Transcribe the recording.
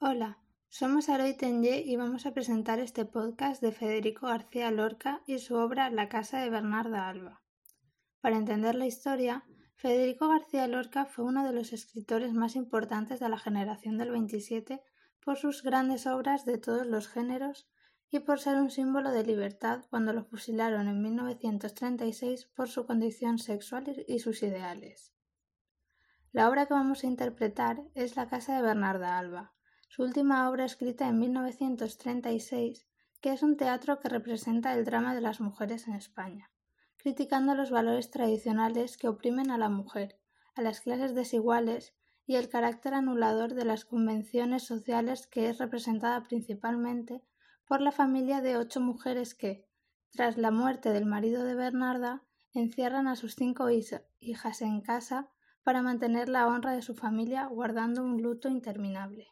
Hola, somos Aroy Tenye y vamos a presentar este podcast de Federico García Lorca y su obra La casa de Bernarda Alba. Para entender la historia, Federico García Lorca fue uno de los escritores más importantes de la generación del 27 por sus grandes obras de todos los géneros y por ser un símbolo de libertad cuando lo fusilaron en 1936 por su condición sexual y sus ideales. La obra que vamos a interpretar es La casa de Bernarda Alba, su última obra escrita en 1936, que es un teatro que representa el drama de las mujeres en España, criticando los valores tradicionales que oprimen a la mujer, a las clases desiguales y el carácter anulador de las convenciones sociales que es representada principalmente por la familia de ocho mujeres que, tras la muerte del marido de Bernarda, encierran a sus cinco hijas en casa para mantener la honra de su familia guardando un luto interminable.